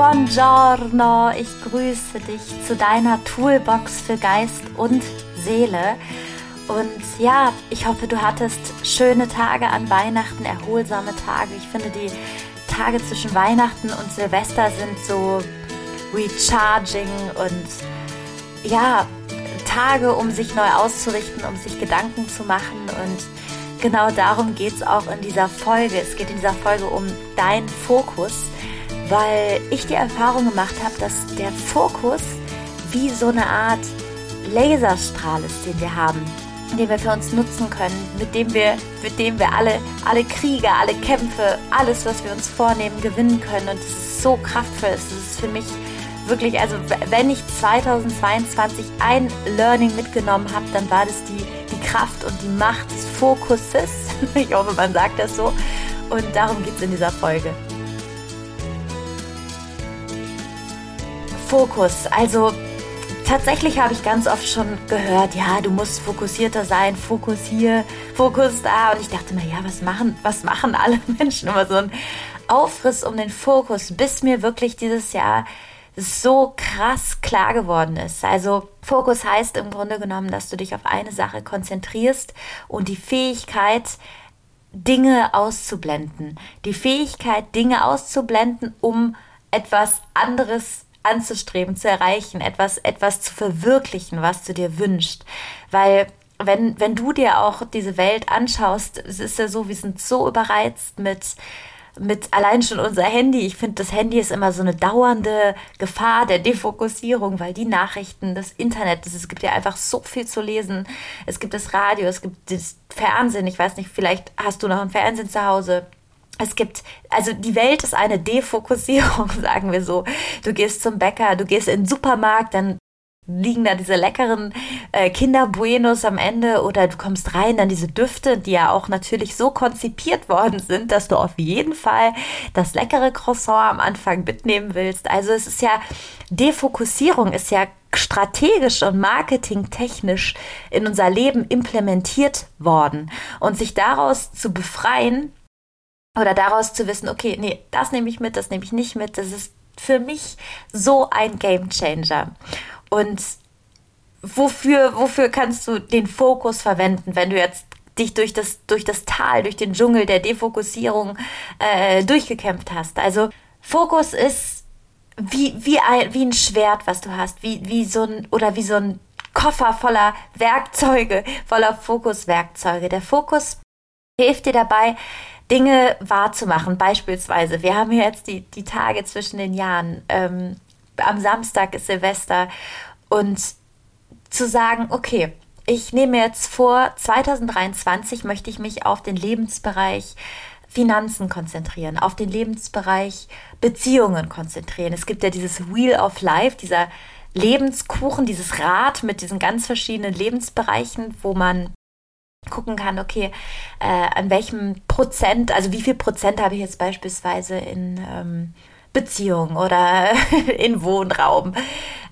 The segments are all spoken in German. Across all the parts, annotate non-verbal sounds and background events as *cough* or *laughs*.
Buongiorno, ich grüße dich zu deiner Toolbox für Geist und Seele. Und ja, ich hoffe, du hattest schöne Tage an Weihnachten, erholsame Tage. Ich finde, die Tage zwischen Weihnachten und Silvester sind so recharging und ja, Tage, um sich neu auszurichten, um sich Gedanken zu machen. Und genau darum geht es auch in dieser Folge. Es geht in dieser Folge um deinen Fokus weil ich die Erfahrung gemacht habe, dass der Fokus wie so eine Art Laserstrahl ist, den wir haben, den wir für uns nutzen können, mit dem wir, mit dem wir alle, alle Kriege, alle Kämpfe, alles, was wir uns vornehmen, gewinnen können. Und es ist so kraftvoll. Es ist für mich wirklich, also wenn ich 2022 ein Learning mitgenommen habe, dann war das die, die Kraft und die Macht des Fokuses. *laughs* Ich hoffe, man sagt das so. Und darum geht es in dieser Folge. Fokus. Also tatsächlich habe ich ganz oft schon gehört, ja, du musst fokussierter sein, Fokus hier, Fokus da. Und ich dachte mir, ja, was machen, was machen alle *laughs* Menschen? Immer so ein Aufriss um den Fokus, bis mir wirklich dieses Jahr so krass klar geworden ist. Also Fokus heißt im Grunde genommen, dass du dich auf eine Sache konzentrierst und die Fähigkeit, Dinge auszublenden. Die Fähigkeit, Dinge auszublenden, um etwas anderes anzustreben, zu erreichen, etwas, etwas zu verwirklichen, was du dir wünschst. Weil wenn, wenn du dir auch diese Welt anschaust, es ist ja so, wir sind so überreizt mit, mit allein schon unser Handy. Ich finde, das Handy ist immer so eine dauernde Gefahr der Defokussierung, weil die Nachrichten, das Internet, das, es gibt ja einfach so viel zu lesen. Es gibt das Radio, es gibt das Fernsehen. Ich weiß nicht, vielleicht hast du noch ein Fernsehen zu Hause es gibt, also die Welt ist eine Defokussierung, *laughs* sagen wir so. Du gehst zum Bäcker, du gehst in den Supermarkt, dann liegen da diese leckeren äh, Kinderbuenos am Ende oder du kommst rein, dann diese Düfte, die ja auch natürlich so konzipiert worden sind, dass du auf jeden Fall das leckere Croissant am Anfang mitnehmen willst. Also es ist ja, Defokussierung ist ja strategisch und marketingtechnisch in unser Leben implementiert worden. Und sich daraus zu befreien, oder daraus zu wissen, okay, nee, das nehme ich mit, das nehme ich nicht mit, das ist für mich so ein Game Changer. Und wofür, wofür kannst du den Fokus verwenden, wenn du jetzt dich durch das, durch das Tal, durch den Dschungel der Defokussierung äh, durchgekämpft hast? Also Fokus ist wie, wie, ein, wie ein Schwert, was du hast, wie, wie so ein, oder wie so ein Koffer voller Werkzeuge, voller Fokuswerkzeuge. Der Fokus hilft dir dabei, Dinge wahrzumachen. Beispielsweise, wir haben jetzt die, die Tage zwischen den Jahren. Ähm, am Samstag ist Silvester und zu sagen, okay, ich nehme jetzt vor, 2023 möchte ich mich auf den Lebensbereich Finanzen konzentrieren, auf den Lebensbereich Beziehungen konzentrieren. Es gibt ja dieses Wheel of Life, dieser Lebenskuchen, dieses Rad mit diesen ganz verschiedenen Lebensbereichen, wo man gucken kann, okay, äh, an welchem Prozent, also wie viel Prozent habe ich jetzt beispielsweise in ähm, Beziehung oder *laughs* in Wohnraum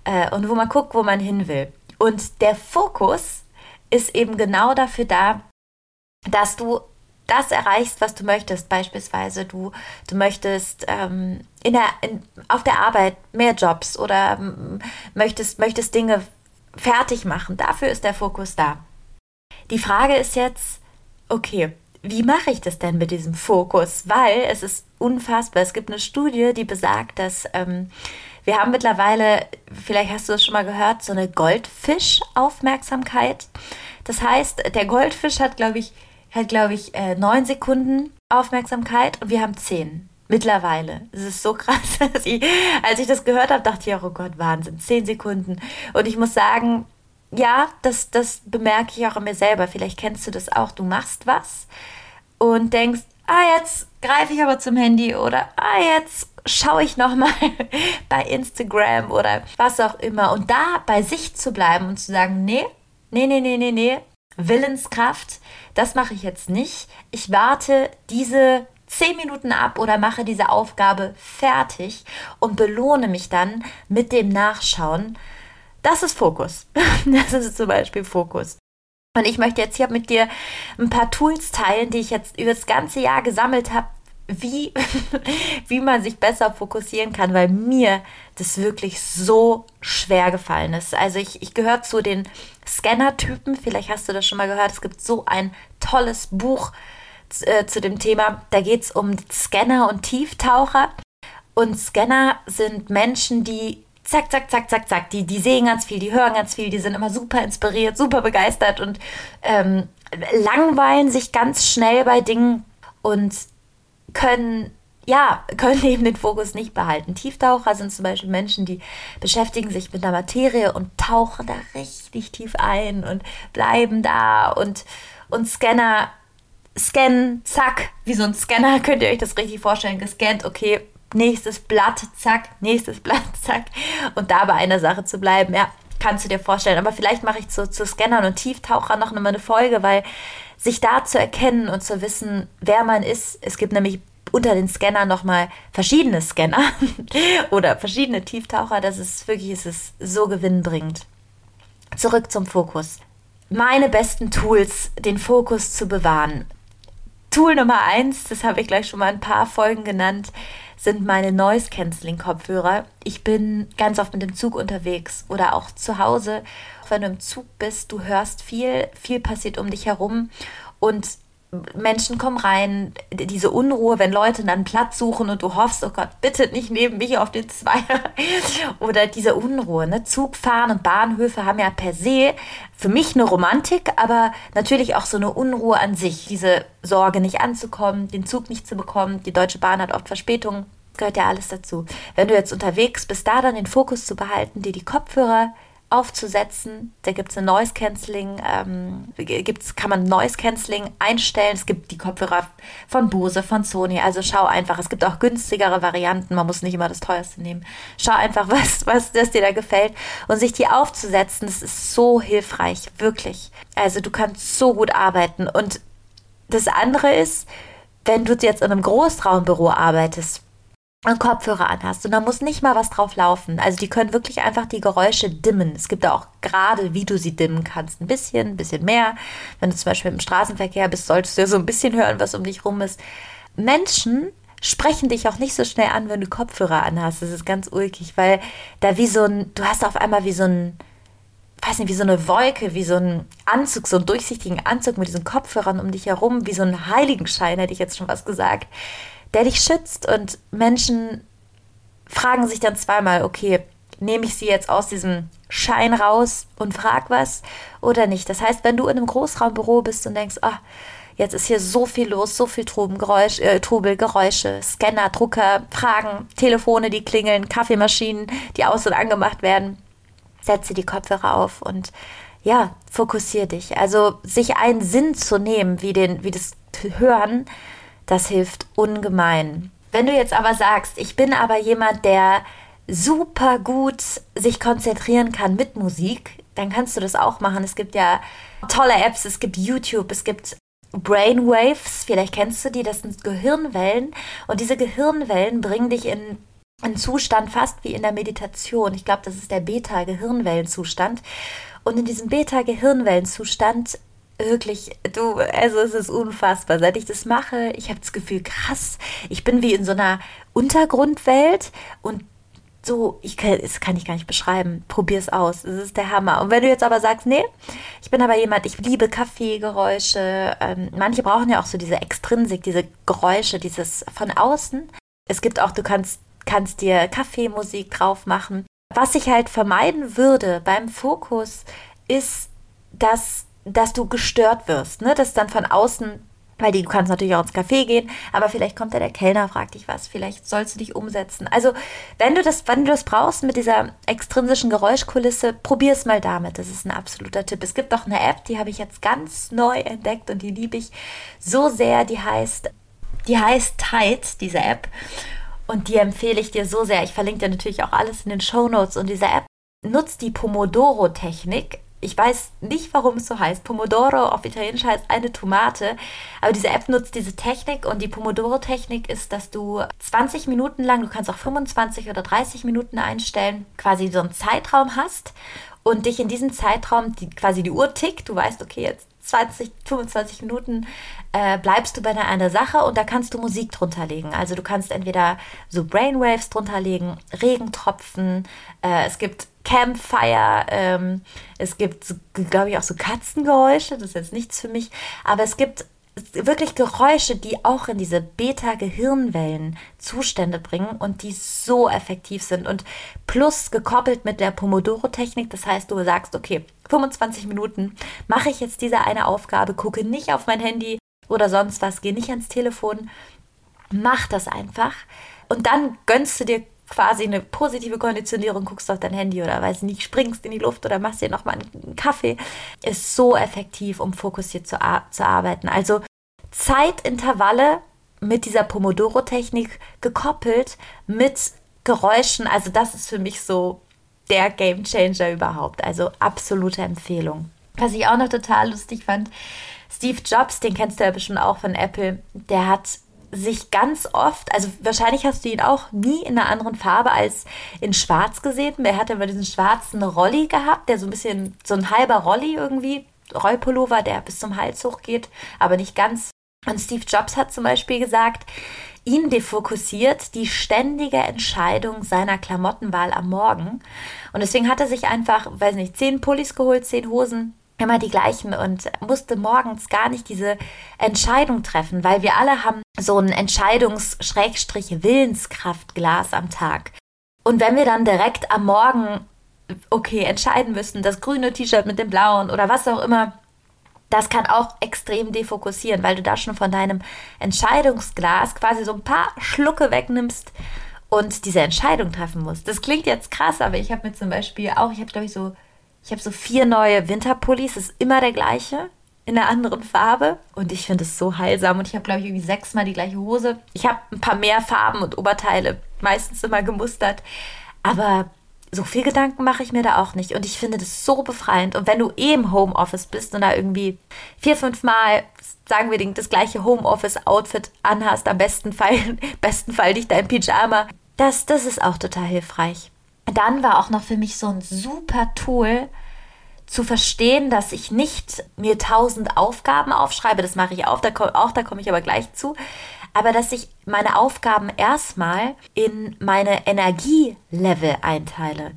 äh, und wo man guckt, wo man hin will. Und der Fokus ist eben genau dafür da, dass du das erreichst, was du möchtest. Beispielsweise du, du möchtest ähm, in der, in, auf der Arbeit mehr Jobs oder ähm, möchtest, möchtest Dinge fertig machen. Dafür ist der Fokus da. Die Frage ist jetzt, okay, wie mache ich das denn mit diesem Fokus? Weil es ist unfassbar. Es gibt eine Studie, die besagt, dass ähm, wir haben mittlerweile, vielleicht hast du das schon mal gehört, so eine Goldfisch-Aufmerksamkeit. Das heißt, der Goldfisch hat, glaube ich, hat, glaube ich, äh, neun Sekunden Aufmerksamkeit und wir haben zehn. Mittlerweile. Es ist so krass. *laughs* Als ich, als ich das gehört habe, dachte ich auch, oh Gott, Wahnsinn, zehn Sekunden. Und ich muss sagen, ja, das, das bemerke ich auch an mir selber. Vielleicht kennst du das auch. Du machst was und denkst, ah, jetzt greife ich aber zum Handy oder ah, jetzt schaue ich nochmal *laughs* bei Instagram oder was auch immer. Und da bei sich zu bleiben und zu sagen, nee, nee, nee, nee, nee, nee, Willenskraft, das mache ich jetzt nicht. Ich warte diese zehn Minuten ab oder mache diese Aufgabe fertig und belohne mich dann mit dem Nachschauen das ist Fokus. *laughs* Das ist zum Beispiel Fokus. Und ich möchte jetzt hier mit dir ein paar Tools teilen, die ich jetzt über das ganze Jahr gesammelt habe, wie, *laughs* wie man sich besser fokussieren kann, weil mir das wirklich so schwer gefallen ist. Also ich, ich gehöre zu den Scanner-Typen, vielleicht hast du das schon mal gehört, es gibt so ein tolles Buch äh, zu dem Thema, da geht es um Scanner und Tieftaucher. Und Scanner sind Menschen, die zack, zack, zack, zack, zack, die, die sehen ganz viel, die hören ganz viel, die sind immer super inspiriert, super begeistert und ähm, langweilen sich ganz schnell bei Dingen und können ja, können *laughs* eben den Fokus nicht behalten. Tieftaucher sind zum Beispiel Menschen, die beschäftigen sich mit der Materie und tauchen da richtig tief ein und bleiben da und, und Scanner scannen, zack, wie so ein Scanner, *laughs* könnt ihr euch das richtig vorstellen, gescannt, okay, nächstes Blatt, zack, nächstes Blatt, *laughs* zack. Und da bei einer Sache zu bleiben, ja, kannst du dir vorstellen. Aber vielleicht mache ich zu, zu Scannern und Tieftauchern noch eine Folge, weil sich da zu erkennen und zu wissen, wer man ist, es gibt nämlich unter den Scannern nochmal verschiedene Scanner *laughs* oder verschiedene Tieftaucher, das ist wirklich, es ist so gewinnbringend. Zurück zum Fokus. Meine besten Tools, den Fokus zu bewahren. Tool Nummer eins, das habe ich gleich schon mal ein paar Folgen genannt, sind meine Noise Cancelling Kopfhörer. Ich bin ganz oft mit dem Zug unterwegs oder auch zu Hause. Wenn du im Zug bist, du hörst viel, viel passiert um dich herum und Menschen kommen rein, diese Unruhe, wenn Leute dann Platz suchen und du hoffst, oh Gott, bitte nicht neben mich auf den Zweier. *laughs* Oder diese Unruhe. Ne? Zugfahren und Bahnhöfe haben ja per se für mich eine Romantik, aber natürlich auch so eine Unruhe an sich. Diese Sorge, nicht anzukommen, den Zug nicht zu bekommen. Die Deutsche Bahn hat oft Verspätungen. Gehört ja alles dazu. Wenn du jetzt unterwegs bist, da dann den Fokus zu behalten, dir die Kopfhörer aufzusetzen. Da gibt es eine Noise Cancelling, ähm, gibt's, kann man Noise Cancelling einstellen. Es gibt die Kopfhörer von Bose, von Sony. Also schau einfach. Es gibt auch günstigere Varianten. Man muss nicht immer das teuerste nehmen. Schau einfach, *laughs* was, was das dir da gefällt. Und sich die aufzusetzen, das ist so hilfreich. Wirklich. Also du kannst so gut arbeiten. Und das andere ist, wenn du jetzt in einem Großraumbüro arbeitest, Kopfhörer anhast und da muss nicht mal was drauf laufen. Also die können wirklich einfach die Geräusche dimmen. Es gibt auch gerade, wie du sie dimmen kannst. Ein bisschen, ein bisschen mehr. Wenn du zum Beispiel im Straßenverkehr bist, solltest du ja so ein bisschen hören, was um dich rum ist. Menschen sprechen dich auch nicht so schnell an, wenn du Kopfhörer anhast. Das ist ganz ulkig, weil da wie so ein, du hast auf einmal wie so ein, weiß nicht, wie so eine Wolke, wie so ein Anzug, so einen durchsichtigen Anzug mit diesen Kopfhörern um dich herum, wie so ein Heiligenschein, hätte ich jetzt schon was gesagt der dich schützt. Und Menschen fragen sich dann zweimal, okay, nehme ich sie jetzt aus diesem Schein raus und frag was oder nicht. Das heißt, wenn du in einem Großraumbüro bist und denkst, ah, jetzt ist hier so viel los, so viel Trubengeräusch, äh, Trubel, Geräusche, Scanner, Drucker, Fragen, Telefone, die klingeln, Kaffeemaschinen, die aus- und angemacht werden, setze die Kopfhörer auf und ja, fokussier dich. Also sich einen Sinn zu nehmen, wie, den, wie das Hören, das hilft ungemein. Wenn du jetzt aber sagst, ich bin aber jemand, der super gut sich konzentrieren kann mit Musik, dann kannst du das auch machen. Es gibt ja tolle Apps, es gibt YouTube, es gibt Brainwaves, vielleicht kennst du die, das sind Gehirnwellen und diese Gehirnwellen bringen dich in einen Zustand fast wie in der Meditation. Ich glaube, das ist der Beta-Gehirnwellenzustand. Und in diesem Beta-Gehirnwellenzustand wirklich, du, also es ist unfassbar. Seit ich das mache, ich habe das Gefühl, krass, ich bin wie in so einer Untergrundwelt und so, ich kann, das kann ich gar nicht beschreiben. Probier es aus. Es ist der Hammer. Und wenn du jetzt aber sagst, nee, ich bin aber jemand, ich liebe Kaffeegeräusche. Ähm, manche brauchen ja auch so diese Extrinsik, diese Geräusche, dieses von außen. Es gibt auch, du kannst, kannst dir Kaffeemusik drauf machen. Was ich halt vermeiden würde beim Fokus, ist, dass dass du gestört wirst, ne? Dass dann von außen, weil du kannst natürlich auch ins Café gehen, aber vielleicht kommt da der Kellner, fragt dich was, vielleicht sollst du dich umsetzen. Also, wenn du das, wenn du das brauchst mit dieser extrinsischen Geräuschkulisse, probier es mal damit. Das ist ein absoluter Tipp. Es gibt auch eine App, die habe ich jetzt ganz neu entdeckt und die liebe ich so sehr. Die heißt, die heißt Tide, diese App. Und die empfehle ich dir so sehr. Ich verlinke dir natürlich auch alles in den Show Notes. Und diese App nutzt die Pomodoro-Technik ich weiß nicht, warum es so heißt. Pomodoro auf Italienisch heißt eine Tomate. Aber diese App nutzt diese Technik und die Pomodoro-Technik ist, dass du 20 Minuten lang, du kannst auch 25 oder 30 Minuten einstellen, quasi so einen Zeitraum hast und dich in diesem Zeitraum die, quasi die Uhr tickt. Du weißt, okay, jetzt 20, 25 Minuten äh, bleibst du bei einer Sache und da kannst du Musik drunter legen. Also du kannst entweder so Brainwaves drunter legen, Regentropfen, äh, es gibt Campfire, ähm, es gibt, glaube ich, auch so Katzengeräusche, das ist jetzt nichts für mich, aber es gibt wirklich Geräusche, die auch in diese Beta-Gehirnwellen Zustände bringen und die so effektiv sind. Und plus gekoppelt mit der Pomodoro-Technik, das heißt, du sagst, okay, 25 Minuten mache ich jetzt diese eine Aufgabe, gucke nicht auf mein Handy oder sonst was, gehe nicht ans Telefon, mach das einfach. Und dann gönnst du dir quasi eine positive Konditionierung, guckst auf dein Handy oder weiß nicht, springst in die Luft oder machst dir nochmal einen Kaffee, ist so effektiv, um fokussiert zu, zu arbeiten. Also Zeitintervalle mit dieser Pomodoro-Technik gekoppelt mit Geräuschen. Also das ist für mich so der Game Changer überhaupt. Also absolute Empfehlung. Was ich auch noch total lustig fand, Steve Jobs, den kennst du ja bestimmt auch von Apple, der hat sich ganz oft, also wahrscheinlich hast du ihn auch nie in einer anderen Farbe als in Schwarz gesehen. Er hat immer diesen schwarzen Rolli gehabt, der so ein bisschen, so ein halber Rolli irgendwie, Rollpullover, der bis zum Hals hochgeht, aber nicht ganz. Und Steve Jobs hat zum Beispiel gesagt, ihn defokussiert die ständige Entscheidung seiner Klamottenwahl am Morgen. Und deswegen hat er sich einfach, weiß nicht, zehn Pullis geholt, zehn Hosen, immer die gleichen und musste morgens gar nicht diese Entscheidung treffen, weil wir alle haben so ein Entscheidungs-Willenskraftglas am Tag. Und wenn wir dann direkt am Morgen, okay, entscheiden müssen, das grüne T-Shirt mit dem blauen oder was auch immer, das kann auch extrem defokussieren, weil du da schon von deinem Entscheidungsglas quasi so ein paar Schlucke wegnimmst und diese Entscheidung treffen musst. Das klingt jetzt krass, aber ich habe mir zum Beispiel auch, ich habe glaube ich so, ich habe so vier neue Winterpullis, ist immer der gleiche in einer anderen Farbe und ich finde es so heilsam und ich habe glaube ich irgendwie sechsmal die gleiche Hose. Ich habe ein paar mehr Farben und Oberteile, meistens immer gemustert, aber so viel Gedanken mache ich mir da auch nicht. Und ich finde das so befreiend. Und wenn du eh im Homeoffice bist und da irgendwie vier, fünf Mal, sagen wir, das gleiche Homeoffice-Outfit anhast, am besten Fall, *laughs* besten Fall nicht dein Pyjama, das, das ist auch total hilfreich. Dann war auch noch für mich so ein super Tool, zu verstehen, dass ich nicht mir tausend Aufgaben aufschreibe, das mache ich auch, da, auch, da komme ich aber gleich zu, aber dass ich meine Aufgaben erstmal in meine Energielevel einteile.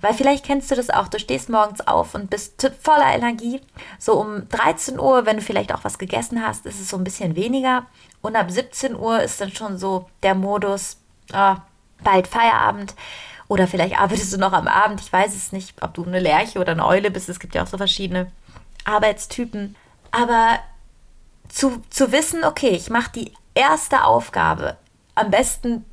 Weil vielleicht kennst du das auch, du stehst morgens auf und bist voller Energie. So um 13 Uhr, wenn du vielleicht auch was gegessen hast, ist es so ein bisschen weniger. Und ab 17 Uhr ist dann schon so der Modus, oh, bald Feierabend. Oder vielleicht arbeitest du noch am Abend. Ich weiß es nicht, ob du eine Lerche oder eine Eule bist. Es gibt ja auch so verschiedene Arbeitstypen. Aber zu, zu wissen, okay, ich mache die erste Aufgabe am besten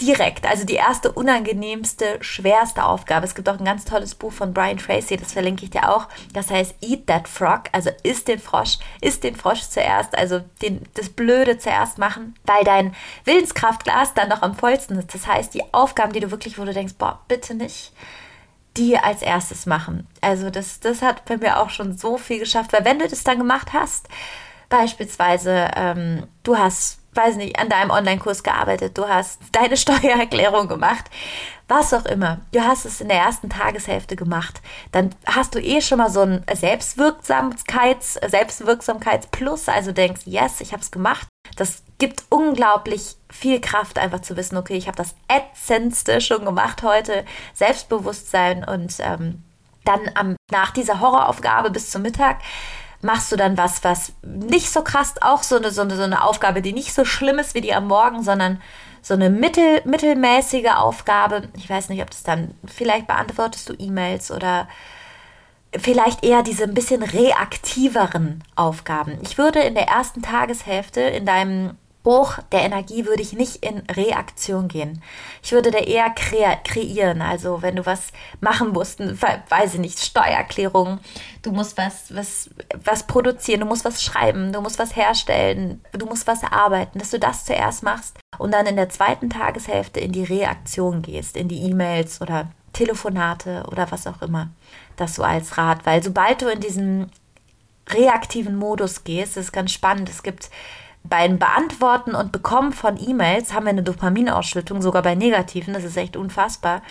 direkt, also die erste unangenehmste, schwerste Aufgabe. Es gibt auch ein ganz tolles Buch von Brian Tracy, das verlinke ich dir auch. Das heißt Eat That Frog, also isst den Frosch, isst den Frosch zuerst, also den, das Blöde zuerst machen, weil dein Willenskraftglas dann noch am vollsten ist. Das heißt, die Aufgaben, die du wirklich, wo du denkst, boah, bitte nicht, die als erstes machen. Also das, das hat bei mir auch schon so viel geschafft, weil wenn du das dann gemacht hast, beispielsweise ähm, du hast weiß nicht, an deinem Online-Kurs gearbeitet, du hast deine *laughs* Steuererklärung gemacht, was auch immer. Du hast es in der ersten Tageshälfte gemacht. Dann hast du eh schon mal so ein Selbstwirksamkeits, Selbstwirksamkeitsplus, also denkst, yes, ich habe es gemacht. Das gibt unglaublich viel Kraft, einfach zu wissen, okay, ich habe das Ätzendste schon gemacht heute. Selbstbewusstsein und ähm, dann am, nach dieser Horroraufgabe bis zum Mittag machst du dann was, was nicht so krass, auch so eine, so eine, so eine Aufgabe, die nicht so schlimm ist wie die am Morgen, sondern so eine mittel, mittelmäßige Aufgabe. Ich weiß nicht, ob das dann, vielleicht beantwortest du E-Mails oder vielleicht eher diese ein bisschen reaktiveren Aufgaben. Ich würde in der ersten Tageshälfte in deinem Hoch der Energie würde ich nicht in Reaktion gehen. Ich würde da eher kre kreieren. Also wenn du was machen musst, weiß ich nicht, Steuererklärung, du musst was, was, was produzieren, du musst was schreiben, du musst was herstellen, du musst was erarbeiten, dass du das zuerst machst und dann in der zweiten Tageshälfte in die Reaktion gehst, in die E-Mails oder Telefonate oder was auch immer. Das so als Rat. Weil sobald du in diesen reaktiven Modus gehst, ist ganz spannend. Es gibt beim Beantworten und Bekommen von E-Mails haben wir eine Dopaminausschüttung, sogar bei negativen, das ist echt unfassbar.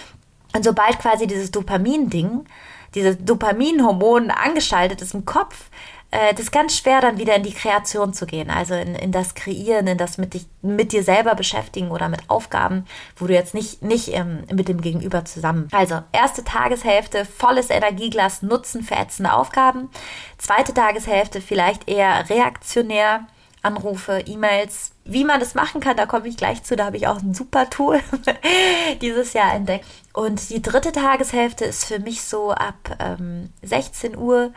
Und sobald quasi dieses Dopamin-Ding, dieses Dopaminhormon angeschaltet ist im Kopf, äh, das ist ganz schwer, dann wieder in die Kreation zu gehen, also in, in das Kreieren, in das mit, dich, mit dir selber beschäftigen oder mit Aufgaben, wo du jetzt nicht, nicht ähm, mit dem Gegenüber zusammen. Also, erste Tageshälfte, volles Energieglas nutzen für ätzende Aufgaben. Zweite Tageshälfte vielleicht eher reaktionär, Anrufe, E-Mails. Wie man das machen kann, da komme ich gleich zu. Da habe ich auch ein super Tool *laughs* dieses Jahr entdeckt. Und die dritte Tageshälfte ist für mich so ab ähm, 16 Uhr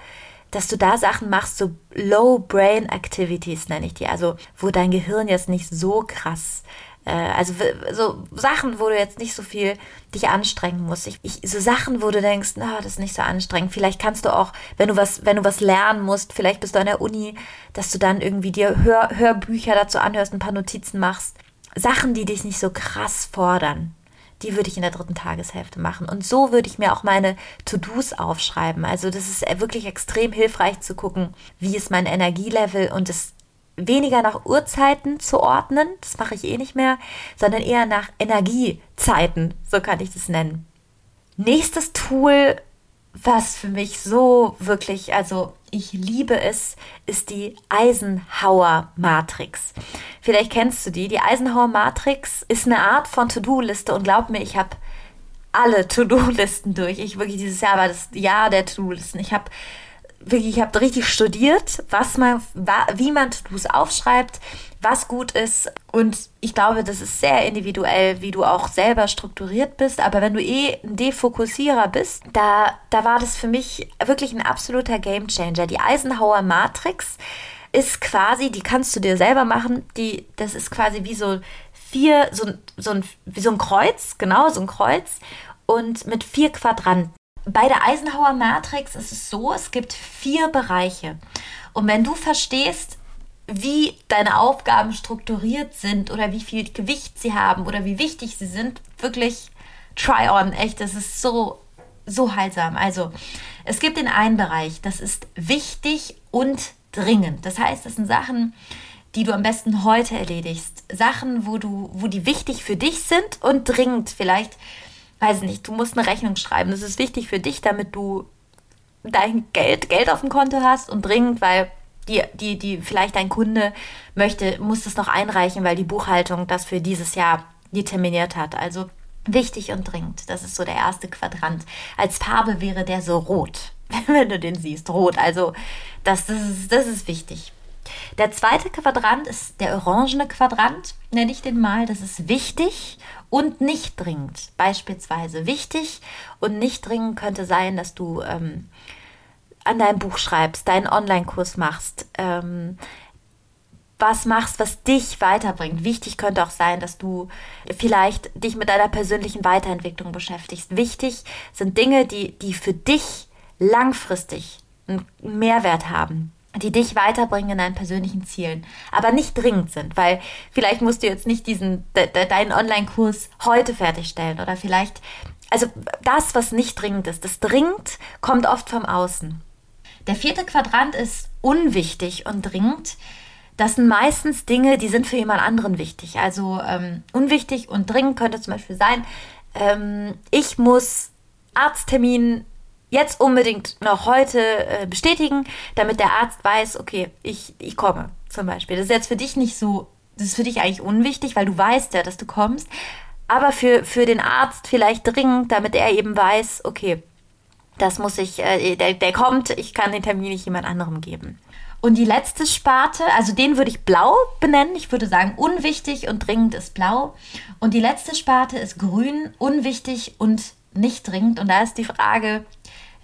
dass du da Sachen machst, so Low Brain Activities nenne ich die, also wo dein Gehirn jetzt nicht so krass also so Sachen, wo du jetzt nicht so viel dich anstrengen musst. Ich, ich, so Sachen, wo du denkst, na, das ist nicht so anstrengend. Vielleicht kannst du auch, wenn du was, wenn du was lernen musst, vielleicht bist du an der Uni, dass du dann irgendwie dir Hör, Hörbücher dazu anhörst, ein paar Notizen machst. Sachen, die dich nicht so krass fordern die würde ich in der dritten Tageshälfte machen. Und so würde ich mir auch meine To-Dos aufschreiben. Also das ist wirklich extrem hilfreich zu gucken, wie ist mein Energielevel und es weniger nach Uhrzeiten zu ordnen, das mache ich eh nicht mehr, sondern eher nach Energiezeiten, so kann ich das nennen. Nächstes Tool, was für mich so wirklich, also ich liebe es, ist die Eisenhower Matrix. Vielleicht kennst du die. Die Eisenhower Matrix ist eine Art von To-Do-Liste und glaub mir, ich habe alle To-Do-Listen durch. Ich wirklich dieses Jahr war das Jahr der To-Do-Listen. Ich habe wirklich, ich habe richtig studiert, was man, wie man To-Dos aufschreibt, was gut ist. Und ich glaube, das ist sehr individuell, wie du auch selber strukturiert bist. Aber wenn du eh ein Defokussierer bist, da, da war das für mich wirklich ein absoluter Gamechanger. Die Eisenhower Matrix ist quasi, die kannst du dir selber machen. Die, das ist quasi wie so vier, so, so ein, wie so ein Kreuz, genau, so ein Kreuz. Und mit vier Quadranten. Bei der Eisenhower Matrix ist es so, es gibt vier Bereiche. Und wenn du verstehst, wie deine Aufgaben strukturiert sind oder wie viel Gewicht sie haben oder wie wichtig sie sind, wirklich try on. Echt, das ist so, so heilsam. Also, es gibt den einen Bereich, das ist wichtig und dringend. Das heißt, das sind Sachen, die du am besten heute erledigst. Sachen, wo du, wo die wichtig für dich sind und dringend. Vielleicht, weiß nicht, du musst eine Rechnung schreiben. Das ist wichtig für dich, damit du dein Geld, Geld auf dem Konto hast und dringend, weil die, die, die vielleicht ein Kunde möchte, muss das noch einreichen, weil die Buchhaltung das für dieses Jahr determiniert hat. Also wichtig und dringend. Das ist so der erste Quadrant. Als Farbe wäre der so rot, *laughs* wenn du den siehst. Rot. Also das, das, ist, das ist wichtig. Der zweite Quadrant ist der orangene Quadrant, nenne ich den mal. Das ist wichtig und nicht dringend. Beispielsweise wichtig und nicht dringend könnte sein, dass du ähm, an deinem Buch schreibst, deinen Online-Kurs machst, ähm, was machst, was dich weiterbringt. Wichtig könnte auch sein, dass du vielleicht dich mit deiner persönlichen Weiterentwicklung beschäftigst. Wichtig sind Dinge, die, die für dich langfristig einen Mehrwert haben, die dich weiterbringen in deinen persönlichen Zielen, aber nicht dringend sind, weil vielleicht musst du jetzt nicht diesen de, de, deinen Online-Kurs heute fertigstellen oder vielleicht also das, was nicht dringend ist, das dringend kommt oft vom Außen. Der vierte Quadrant ist unwichtig und dringend. Das sind meistens Dinge, die sind für jemand anderen wichtig. Also ähm, unwichtig und dringend könnte zum Beispiel sein, ähm, ich muss Arzttermin jetzt unbedingt noch heute äh, bestätigen, damit der Arzt weiß, okay, ich, ich komme zum Beispiel. Das ist jetzt für dich nicht so, das ist für dich eigentlich unwichtig, weil du weißt ja, dass du kommst. Aber für, für den Arzt vielleicht dringend, damit er eben weiß, okay, das muss ich, äh, der, der kommt, ich kann den Termin nicht jemand anderem geben. Und die letzte Sparte, also den würde ich blau benennen. Ich würde sagen, unwichtig und dringend ist blau. Und die letzte Sparte ist grün, unwichtig und nicht dringend. Und da ist die Frage,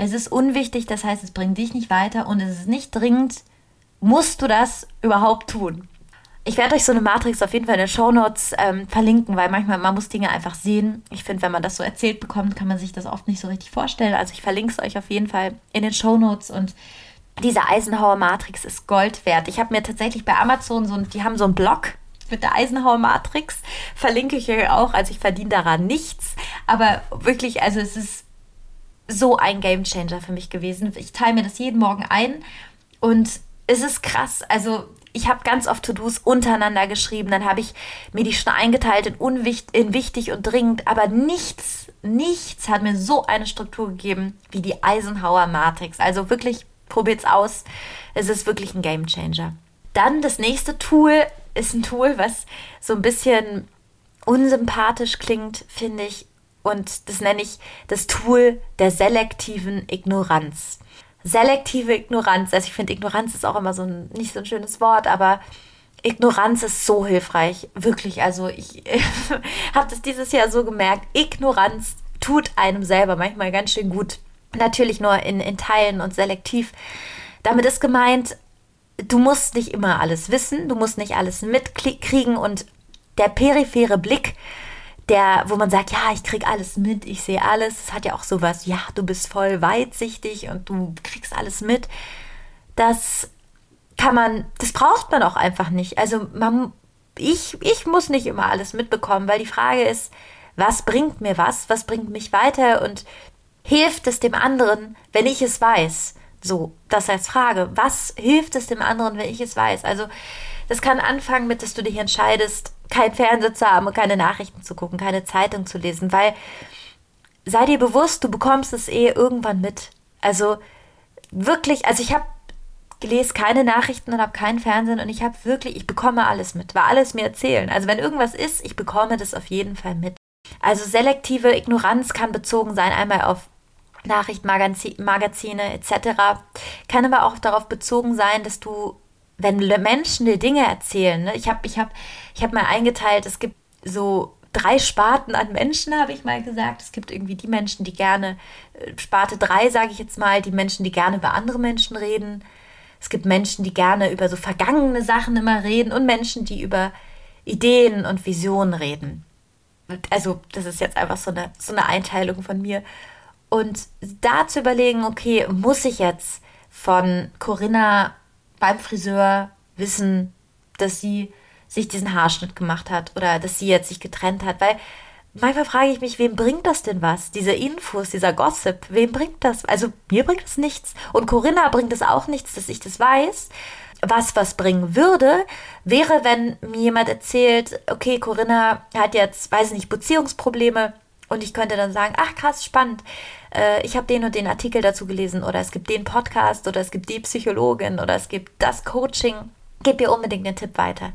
es ist unwichtig, das heißt, es bringt dich nicht weiter. Und es ist nicht dringend, musst du das überhaupt tun? Ich werde euch so eine Matrix auf jeden Fall in den Show Notes ähm, verlinken, weil manchmal man muss Dinge einfach sehen. Ich finde, wenn man das so erzählt bekommt, kann man sich das oft nicht so richtig vorstellen. Also ich verlinke es euch auf jeden Fall in den Show Notes und diese Eisenhower Matrix ist Gold wert. Ich habe mir tatsächlich bei Amazon so, die haben so einen Blog mit der Eisenhower Matrix, verlinke ich euch auch. Also ich verdiene daran nichts, aber wirklich, also es ist so ein Game Changer für mich gewesen. Ich teile mir das jeden Morgen ein und es ist krass. Also ich habe ganz oft To-Dos untereinander geschrieben, dann habe ich mir die schon eingeteilt in, unwicht, in wichtig und dringend, aber nichts, nichts hat mir so eine Struktur gegeben wie die Eisenhower Matrix. Also wirklich Probiert's aus. Es ist wirklich ein Game Changer. Dann das nächste Tool ist ein Tool, was so ein bisschen unsympathisch klingt, finde ich. Und das nenne ich das Tool der selektiven Ignoranz. Selektive Ignoranz, also ich finde Ignoranz ist auch immer so ein nicht so ein schönes Wort, aber Ignoranz ist so hilfreich, wirklich. Also ich *laughs* habe das dieses Jahr so gemerkt. Ignoranz tut einem selber manchmal ganz schön gut. Natürlich nur in, in Teilen und selektiv. Damit ist gemeint, du musst nicht immer alles wissen, du musst nicht alles mitkriegen und der periphere Blick, der, wo man sagt, ja, ich krieg alles mit, ich sehe alles, das hat ja auch sowas, ja, du bist voll weitsichtig und du kriegst alles mit. Das kann man, das braucht man auch einfach nicht. Also man, ich, ich muss nicht immer alles mitbekommen, weil die Frage ist, was bringt mir was, was bringt mich weiter und hilft es dem anderen, wenn ich es weiß? So, das als Frage. Was hilft es dem anderen, wenn ich es weiß? Also, das kann anfangen mit, dass du dich entscheidest, kein Fernseher zu haben und keine Nachrichten zu gucken, keine Zeitung zu lesen, weil sei dir bewusst, du bekommst es eh irgendwann mit. Also wirklich, also ich habe lese keine Nachrichten und habe keinen Fernsehen und ich habe wirklich, ich bekomme alles mit, weil alles mir erzählen. Also wenn irgendwas ist, ich bekomme das auf jeden Fall mit. Also selektive Ignoranz kann bezogen sein einmal auf Nachrichtenmagazine etc. Kann aber auch darauf bezogen sein, dass du, wenn Menschen dir Dinge erzählen, ne, ich habe ich hab, ich hab mal eingeteilt, es gibt so drei Sparten an Menschen, habe ich mal gesagt. Es gibt irgendwie die Menschen, die gerne, äh, Sparte drei sage ich jetzt mal, die Menschen, die gerne über andere Menschen reden. Es gibt Menschen, die gerne über so vergangene Sachen immer reden und Menschen, die über Ideen und Visionen reden. Also, das ist jetzt einfach so eine, so eine Einteilung von mir. Und da zu überlegen, okay, muss ich jetzt von Corinna beim Friseur wissen, dass sie sich diesen Haarschnitt gemacht hat oder dass sie jetzt sich getrennt hat, weil manchmal frage ich mich, wem bringt das denn was? Diese Infos, dieser Gossip, wem bringt das? Also mir bringt es nichts. Und Corinna bringt es auch nichts, dass ich das weiß. Was was bringen würde, wäre, wenn mir jemand erzählt, okay, Corinna hat jetzt, weiß ich nicht, Beziehungsprobleme und ich könnte dann sagen, ach krass, spannend. Äh, ich habe den und den Artikel dazu gelesen oder es gibt den Podcast oder es gibt die Psychologin oder es gibt das Coaching. Gib ihr unbedingt den Tipp weiter.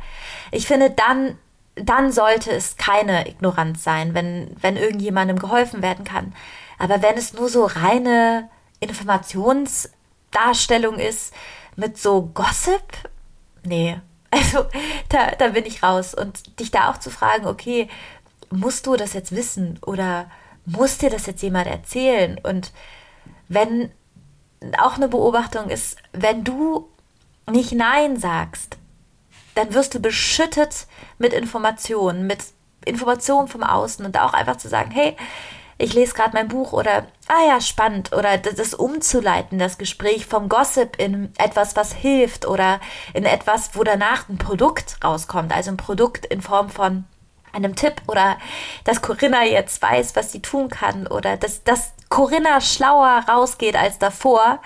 Ich finde, dann dann sollte es keine Ignoranz sein, wenn, wenn irgendjemandem geholfen werden kann. Aber wenn es nur so reine Informationsdarstellung ist mit so Gossip, nee. Also *laughs* da, da bin ich raus. Und dich da auch zu fragen, okay, musst du das jetzt wissen oder muss dir das jetzt jemand erzählen? Und wenn auch eine Beobachtung ist, wenn du nicht Nein sagst, dann wirst du beschüttet mit Informationen, mit Informationen vom Außen und auch einfach zu sagen, hey, ich lese gerade mein Buch oder, ah ja, spannend, oder das umzuleiten, das Gespräch vom Gossip in etwas, was hilft oder in etwas, wo danach ein Produkt rauskommt, also ein Produkt in Form von einem Tipp oder dass Corinna jetzt weiß, was sie tun kann oder dass, dass Corinna schlauer rausgeht als davor,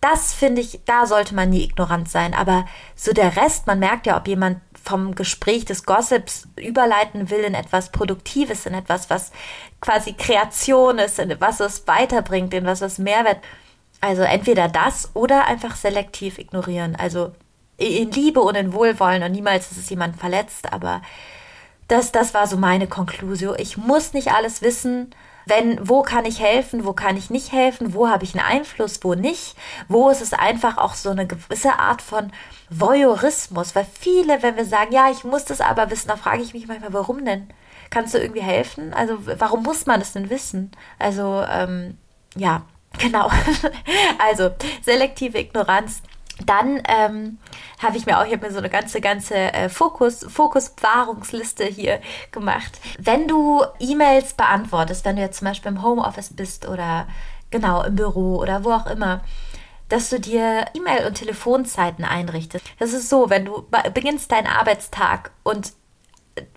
das finde ich, da sollte man nie ignorant sein. Aber so der Rest, man merkt ja, ob jemand vom Gespräch des Gossips überleiten will in etwas Produktives, in etwas, was quasi Kreation ist, in was es weiterbringt, in was es Mehrwert. Also entweder das oder einfach selektiv ignorieren. Also in Liebe und in Wohlwollen und niemals ist es jemand verletzt, aber das, das war so meine Konklusion. Ich muss nicht alles wissen wenn, wo kann ich helfen, wo kann ich nicht helfen, wo habe ich einen Einfluss, wo nicht, wo ist es einfach auch so eine gewisse Art von Voyeurismus, weil viele, wenn wir sagen, ja, ich muss das aber wissen, da frage ich mich manchmal, warum denn? Kannst du irgendwie helfen? Also, warum muss man es denn wissen? Also, ähm, ja, *laughs* genau. also, selektive Ignoranz dann ähm, habe ich mir auch, ich habe mir so eine ganze, ganze äh, Fokus, Fokuswahrungsliste hier gemacht. Wenn du E-Mails beantwortest, wenn du jetzt zum Beispiel im Homeoffice bist oder genau im Büro oder wo auch immer, dass du dir E-Mail- und Telefonzeiten einrichtest. Das ist so, wenn du beginnst deinen Arbeitstag und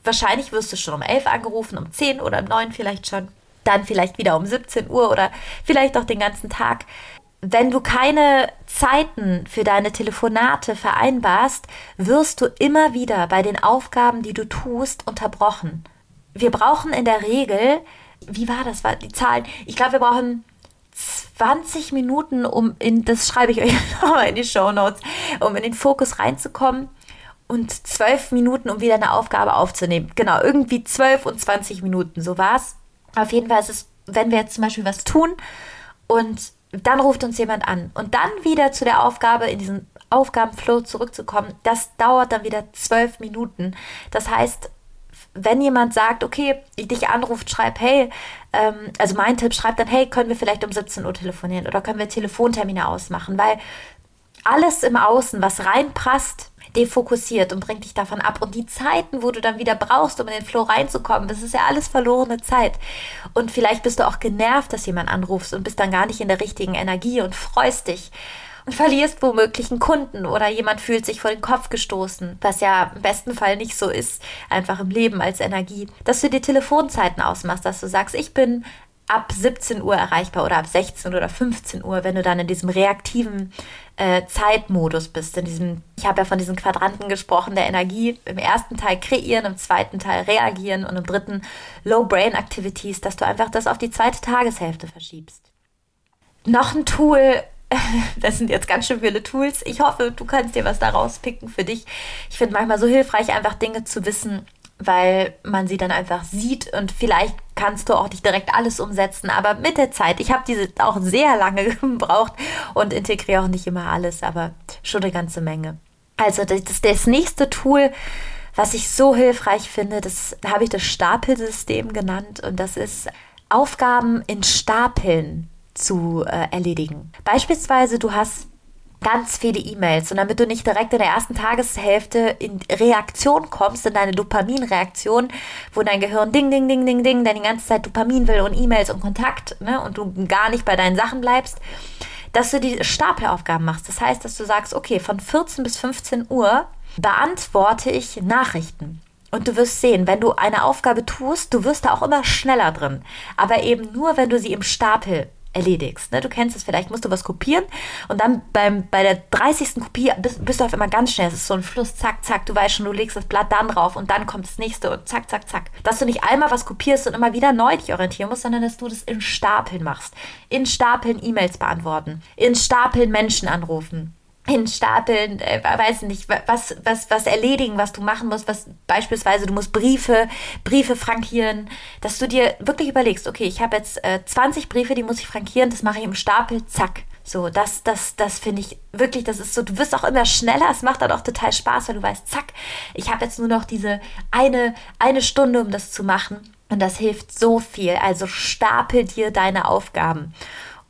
wahrscheinlich wirst du schon um 11 angerufen, um 10 oder um 9 vielleicht schon, dann vielleicht wieder um 17 Uhr oder vielleicht auch den ganzen Tag wenn du keine Zeiten für deine Telefonate vereinbarst, wirst du immer wieder bei den Aufgaben, die du tust, unterbrochen. Wir brauchen in der Regel, wie war das, die Zahlen? Ich glaube, wir brauchen 20 Minuten, um in, das schreibe ich euch *laughs* nochmal in die Show Notes, um in den Fokus reinzukommen und 12 Minuten, um wieder eine Aufgabe aufzunehmen. Genau, irgendwie 12 und 20 Minuten, so war es. Auf jeden Fall ist es, wenn wir jetzt zum Beispiel was tun und dann ruft uns jemand an und dann wieder zu der Aufgabe in diesen Aufgabenflow zurückzukommen, das dauert dann wieder zwölf Minuten. Das heißt, wenn jemand sagt, okay, dich anruft, schreib, hey, ähm, also mein Tipp, schreib dann, hey, können wir vielleicht um 17 Uhr telefonieren oder können wir Telefontermine ausmachen, weil alles im Außen, was reinpasst, defokussiert und bringt dich davon ab. Und die Zeiten, wo du dann wieder brauchst, um in den Flow reinzukommen, das ist ja alles verlorene Zeit. Und vielleicht bist du auch genervt, dass jemand anrufst und bist dann gar nicht in der richtigen Energie und freust dich und verlierst womöglich einen Kunden oder jemand fühlt sich vor den Kopf gestoßen, was ja im besten Fall nicht so ist, einfach im Leben als Energie, dass du dir Telefonzeiten ausmachst, dass du sagst, ich bin ab 17 Uhr erreichbar oder ab 16 oder 15 Uhr, wenn du dann in diesem reaktiven äh, Zeitmodus bist. In diesem, ich habe ja von diesen Quadranten gesprochen, der Energie. Im ersten Teil kreieren, im zweiten Teil reagieren und im dritten Low Brain Activities, dass du einfach das auf die zweite Tageshälfte verschiebst. Noch ein Tool, *laughs* das sind jetzt ganz schön viele Tools. Ich hoffe, du kannst dir was daraus picken für dich. Ich finde manchmal so hilfreich, einfach Dinge zu wissen, weil man sie dann einfach sieht und vielleicht kannst du auch nicht direkt alles umsetzen, aber mit der Zeit, ich habe diese auch sehr lange *laughs* gebraucht und integriere auch nicht immer alles, aber schon eine ganze Menge. Also das, das, nächste Tool, was ich so hilfreich finde, das habe ich das Stapelsystem genannt und das ist Aufgaben in Stapeln zu äh, erledigen. Beispielsweise, du hast ganz viele E-Mails und damit du nicht direkt in der ersten Tageshälfte in Reaktion kommst, in deine Dopaminreaktion, wo dein Gehirn ding, ding, ding, ding, ding, die ganze Zeit Dopamin will und E-Mails und Kontakt ne, und du gar nicht bei deinen Sachen bleibst, dass du die Stapelaufgaben machst. Das heißt, dass du sagst, okay, von 14 bis 15 Uhr beantworte ich Nachrichten. Und du wirst sehen, wenn du eine Aufgabe tust, du wirst da auch immer schneller drin. Aber eben nur, wenn du sie im Stapel erledigst. Ne? Du kennst es vielleicht, musst du was kopieren und dann beim, bei der 30. Kopie bist, bist, du auf einmal ganz schnell. Es ist so ein Fluss, zack, zack. Du weißt schon, du legst das Blatt dann drauf und dann kommt das nächste und zack, zack, zack. Dass du nicht einmal was kopierst und immer wieder neu dich orientieren musst, sondern dass du das in Stapeln machst. In Stapeln E-Mails beantworten. In Stapeln Menschen anrufen in Stapeln, äh, weiß nicht, was, was, was erledigen, was du machen musst, was beispielsweise du musst Briefe, Briefe frankieren, dass du dir wirklich überlegst, okay, ich habe jetzt äh, 20 Briefe, die muss ich frankieren, das mache ich im Stapel, zack. So, das, das, das finde ich wirklich, das ist so, du wirst auch immer schneller, es macht dann auch total Spaß, weil du weißt, zack, ich habe jetzt nur noch diese eine, eine Stunde, um das zu machen. Und das hilft so viel. Also stapel dir deine Aufgaben.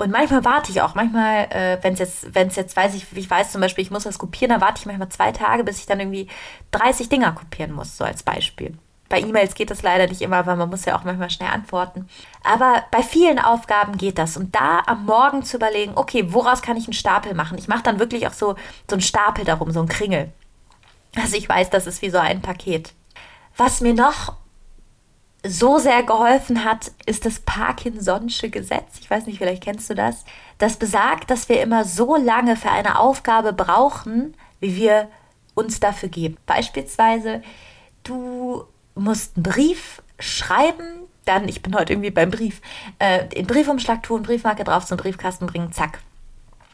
Und manchmal warte ich auch, manchmal, äh, wenn es jetzt, wenn jetzt, weiß ich, ich weiß zum Beispiel, ich muss das kopieren, dann warte ich manchmal zwei Tage, bis ich dann irgendwie 30 Dinger kopieren muss, so als Beispiel. Bei E-Mails geht das leider nicht immer, weil man muss ja auch manchmal schnell antworten. Aber bei vielen Aufgaben geht das. Und da am Morgen zu überlegen, okay, woraus kann ich einen Stapel machen? Ich mache dann wirklich auch so, so einen Stapel darum, so einen Kringel. Also ich weiß, das ist wie so ein Paket. Was mir noch so sehr geholfen hat, ist das Parkinson'sche Gesetz. Ich weiß nicht, vielleicht kennst du das. Das besagt, dass wir immer so lange für eine Aufgabe brauchen, wie wir uns dafür geben. Beispielsweise, du musst einen Brief schreiben, dann, ich bin heute irgendwie beim Brief, äh, den Briefumschlag tun, Briefmarke drauf zum Briefkasten bringen, zack.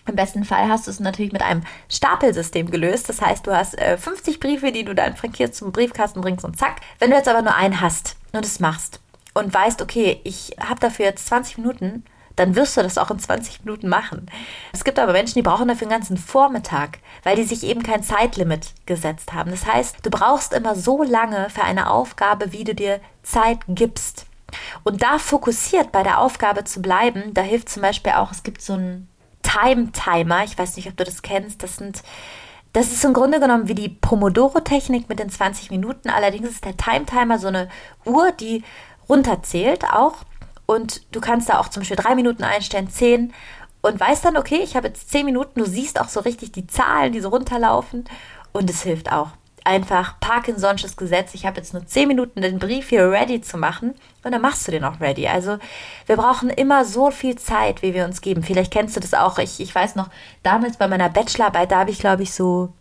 Im besten Fall hast du es natürlich mit einem Stapelsystem gelöst. Das heißt, du hast äh, 50 Briefe, die du dann frankierst zum Briefkasten bringst und zack. Wenn du jetzt aber nur einen hast und es machst und weißt, okay, ich habe dafür jetzt 20 Minuten, dann wirst du das auch in 20 Minuten machen. Es gibt aber Menschen, die brauchen dafür einen ganzen Vormittag, weil die sich eben kein Zeitlimit gesetzt haben. Das heißt, du brauchst immer so lange für eine Aufgabe, wie du dir Zeit gibst. Und da fokussiert bei der Aufgabe zu bleiben, da hilft zum Beispiel auch, es gibt so ein Time-Timer. Ich weiß nicht, ob du das kennst. Das sind das ist im Grunde genommen wie die Pomodoro-Technik mit den 20 Minuten. Allerdings ist der Time-Timer so eine Uhr, die runterzählt auch. Und du kannst da auch zum Beispiel drei Minuten einstellen, zehn. Und weißt dann, okay, ich habe jetzt zehn Minuten. Du siehst auch so richtig die Zahlen, die so runterlaufen. Und es hilft auch einfach Parkinson'sches Gesetz. Ich habe jetzt nur 10 Minuten den Brief hier ready zu machen und dann machst du den auch ready. Also wir brauchen immer so viel Zeit, wie wir uns geben. Vielleicht kennst du das auch. Ich, ich weiß noch, damals bei meiner Bachelorarbeit, da habe ich, glaube ich, so,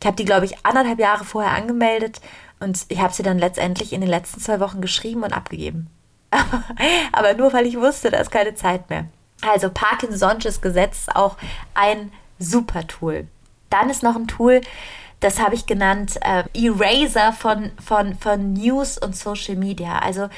ich habe die, glaube ich, anderthalb Jahre vorher angemeldet und ich habe sie dann letztendlich in den letzten zwei Wochen geschrieben und abgegeben. *laughs* Aber nur weil ich wusste, da ist keine Zeit mehr. Also Parkinson'sches Gesetz ist auch ein super Tool. Dann ist noch ein Tool, das habe ich genannt, äh, Eraser von, von, von News und Social Media. Also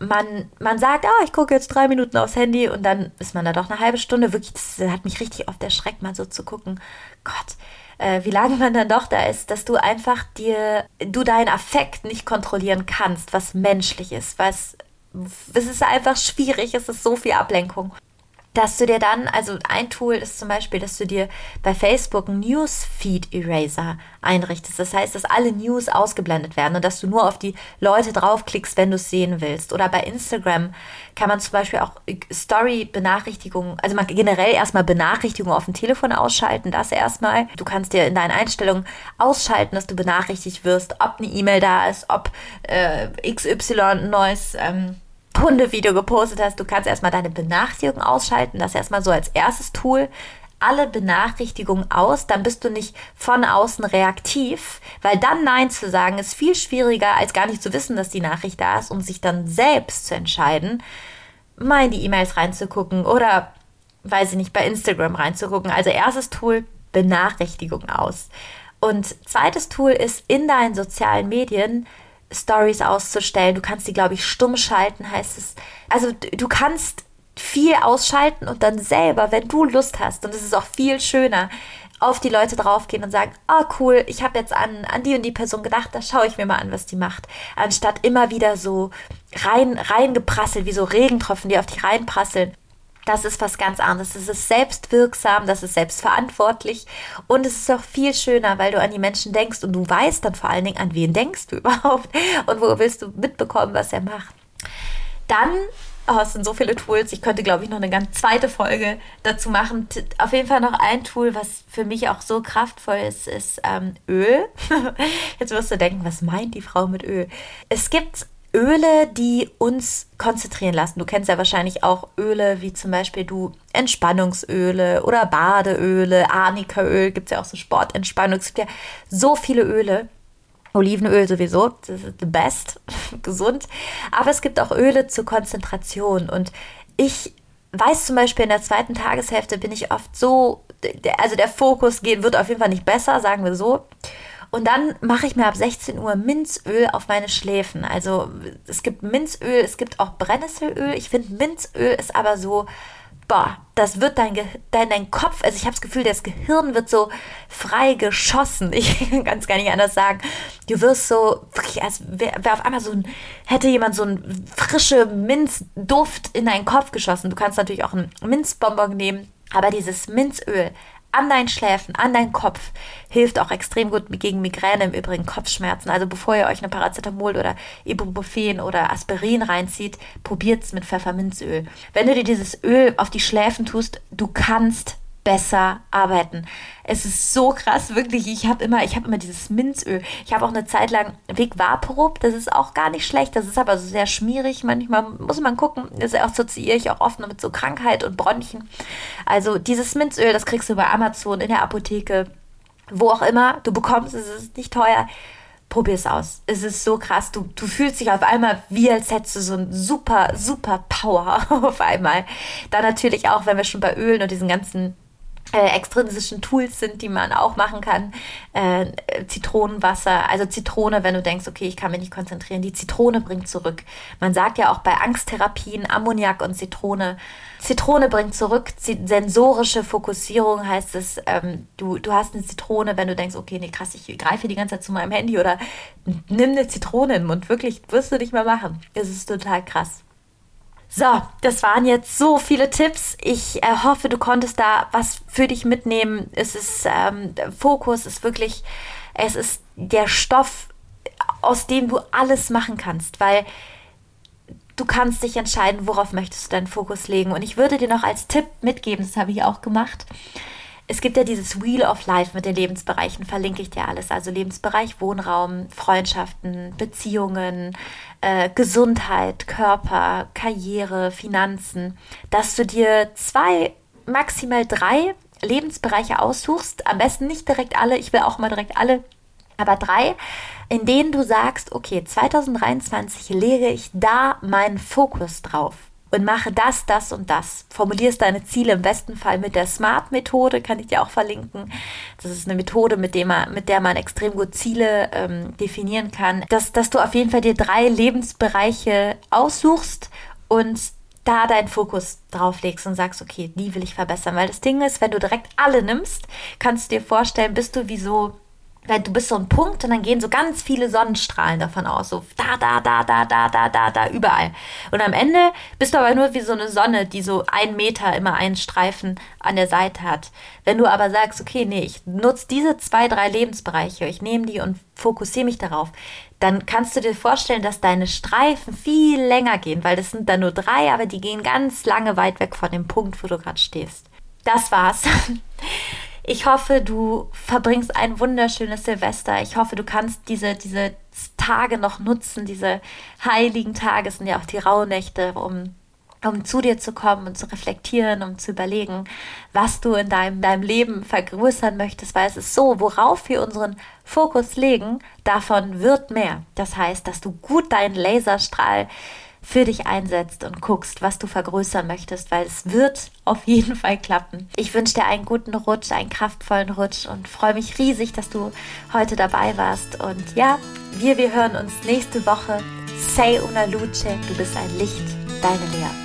man, man sagt, oh, ich gucke jetzt drei Minuten aufs Handy und dann ist man da doch eine halbe Stunde. Wirklich, das hat mich richtig oft erschreckt, mal so zu gucken. Gott, äh, wie lange man dann doch da ist, dass du einfach dir, du deinen Affekt nicht kontrollieren kannst, was menschlich ist, was es ist einfach schwierig, es ist so viel Ablenkung dass du dir dann, also ein Tool ist zum Beispiel, dass du dir bei Facebook einen Newsfeed Eraser einrichtest. Das heißt, dass alle News ausgeblendet werden und dass du nur auf die Leute draufklickst, wenn du es sehen willst. Oder bei Instagram kann man zum Beispiel auch Story-Benachrichtigungen, also man generell erstmal Benachrichtigungen auf dem Telefon ausschalten, das erstmal. Du kannst dir in deinen Einstellungen ausschalten, dass du benachrichtigt wirst, ob eine E-Mail da ist, ob äh, XY ein neues ähm, Hundevideo gepostet hast, du kannst erstmal deine Benachrichtigungen ausschalten. Das erstmal so als erstes Tool. Alle Benachrichtigungen aus, dann bist du nicht von außen reaktiv, weil dann Nein zu sagen ist viel schwieriger, als gar nicht zu wissen, dass die Nachricht da ist, um sich dann selbst zu entscheiden, mal in die E-Mails reinzugucken oder, weiß ich nicht, bei Instagram reinzugucken. Also erstes Tool, Benachrichtigungen aus. Und zweites Tool ist in deinen sozialen Medien Stories auszustellen. Du kannst die, glaube ich, stumm schalten, heißt es. Also du kannst viel ausschalten und dann selber, wenn du Lust hast, und es ist auch viel schöner, auf die Leute draufgehen und sagen, oh cool, ich habe jetzt an, an die und die Person gedacht, da schaue ich mir mal an, was die macht. Anstatt immer wieder so rein, reingeprasselt, wie so Regentropfen, die auf dich reinprasseln. Das ist was ganz anderes. Es ist selbstwirksam, das ist selbstverantwortlich und es ist auch viel schöner, weil du an die Menschen denkst und du weißt dann vor allen Dingen, an wen denkst du *laughs* überhaupt und wo willst du mitbekommen, was er macht. Dann Oh, es sind so viele Tools. Ich könnte, glaube ich, noch eine ganz zweite Folge dazu machen. Auf jeden Fall noch ein Tool, was für mich auch so kraftvoll ist, ist ähm, Öl. *laughs* Jetzt wirst du denken, was meint die Frau mit Öl? Es gibt Öle, die uns konzentrieren lassen. Du kennst ja wahrscheinlich auch Öle wie zum Beispiel du Entspannungsöle oder Badeöle, Arnikaöl, gibt es ja auch so Sportentspannung. Es gibt ja so viele Öle. Olivenöl sowieso, das ist the best, *laughs* gesund. Aber es gibt auch Öle zur Konzentration. Und ich weiß zum Beispiel in der zweiten Tageshälfte bin ich oft so, also der Fokus geht, wird auf jeden Fall nicht besser, sagen wir so. Und dann mache ich mir ab 16 Uhr Minzöl auf meine Schläfen. Also es gibt Minzöl, es gibt auch Brennnesselöl. Ich finde Minzöl ist aber so, boah, das wird dein, dein, dein Kopf, also ich habe das Gefühl, das Gehirn wird so frei geschossen. *laughs* Ich kann es gar nicht anders sagen. Du wirst so, als wäre wär auf einmal so ein, hätte jemand so einen frische Minzduft in deinen Kopf geschossen. Du kannst natürlich auch einen Minzbonbon nehmen, aber dieses Minzöl an deinen Schläfen, an deinen Kopf. Hilft auch extrem gut gegen Migräne, im Übrigen Kopfschmerzen. Also bevor ihr euch eine Paracetamol oder Ibuprofen oder Aspirin reinzieht, probiert es mit Pfefferminzöl. Wenn du dir dieses Öl auf die Schläfen tust, du kannst besser arbeiten. Es ist so krass, wirklich. Ich habe immer, ich immer dieses Minzöl. Ich habe auch eine Zeit lang Weg Vaporub. Das ist auch gar nicht schlecht. Das ist aber so sehr schmierig. Manchmal muss man gucken. Das assoziiere ich auch oft mit so Krankheit und Bronchien. Also dieses Minzöl, das kriegst du bei Amazon in der Apotheke, wo auch immer. Du bekommst es, ist nicht teuer. Probier es aus. Es ist so krass. Du, du fühlst dich auf einmal wie, als hättest du so ein super, super Power *laughs* auf einmal. Dann natürlich auch, wenn wir schon bei Ölen und diesen ganzen äh, extrinsischen Tools sind, die man auch machen kann. Äh, Zitronenwasser, also Zitrone, wenn du denkst, okay, ich kann mich nicht konzentrieren, die Zitrone bringt zurück. Man sagt ja auch bei Angsttherapien Ammoniak und Zitrone. Zitrone bringt zurück, sensorische Fokussierung heißt es, ähm, du, du hast eine Zitrone, wenn du denkst, okay, nee, krass, ich greife die ganze Zeit zu meinem Handy oder nimm eine Zitrone im Mund, wirklich, wirst du nicht mehr machen. Es ist total krass. So, das waren jetzt so viele Tipps. Ich äh, hoffe, du konntest da was für dich mitnehmen. Es ist ähm, Fokus, ist wirklich, es ist der Stoff, aus dem du alles machen kannst, weil du kannst dich entscheiden, worauf möchtest du deinen Fokus legen. Und ich würde dir noch als Tipp mitgeben, das habe ich auch gemacht. Es gibt ja dieses Wheel of Life mit den Lebensbereichen, verlinke ich dir alles. Also Lebensbereich Wohnraum, Freundschaften, Beziehungen, äh, Gesundheit, Körper, Karriere, Finanzen, dass du dir zwei, maximal drei Lebensbereiche aussuchst. Am besten nicht direkt alle, ich will auch mal direkt alle, aber drei, in denen du sagst, okay, 2023 lege ich da meinen Fokus drauf. Und mache das, das und das. Formulierst deine Ziele im besten Fall mit der SMART-Methode, kann ich dir auch verlinken. Das ist eine Methode, mit, dem man, mit der man extrem gut Ziele ähm, definieren kann. Dass, dass du auf jeden Fall dir drei Lebensbereiche aussuchst und da deinen Fokus drauf legst und sagst, okay, die will ich verbessern. Weil das Ding ist, wenn du direkt alle nimmst, kannst du dir vorstellen, bist du wie so weil du bist so ein Punkt und dann gehen so ganz viele Sonnenstrahlen davon aus, so da, da, da, da, da, da, da, da, überall. Und am Ende bist du aber nur wie so eine Sonne, die so einen Meter immer einen Streifen an der Seite hat. Wenn du aber sagst, okay, nee, ich nutze diese zwei, drei Lebensbereiche, ich nehme die und fokussiere mich darauf, dann kannst du dir vorstellen, dass deine Streifen viel länger gehen, weil das sind dann nur drei, aber die gehen ganz lange weit weg von dem Punkt, wo du gerade stehst. Das war's. *laughs* Ich hoffe, du verbringst ein wunderschönes Silvester. Ich hoffe, du kannst diese, diese Tage noch nutzen, diese heiligen Tage sind ja auch die Rauhnächte, um, um zu dir zu kommen und zu reflektieren, um zu überlegen, was du in deinem, deinem Leben vergrößern möchtest, weil es ist so, worauf wir unseren Fokus legen, davon wird mehr. Das heißt, dass du gut deinen Laserstrahl für dich einsetzt und guckst, was du vergrößern möchtest, weil es wird auf jeden Fall klappen. Ich wünsche dir einen guten Rutsch, einen kraftvollen Rutsch und freue mich riesig, dass du heute dabei warst. Und ja, wir, wir hören uns nächste Woche. Say una luce, du bist ein Licht, deine Lea.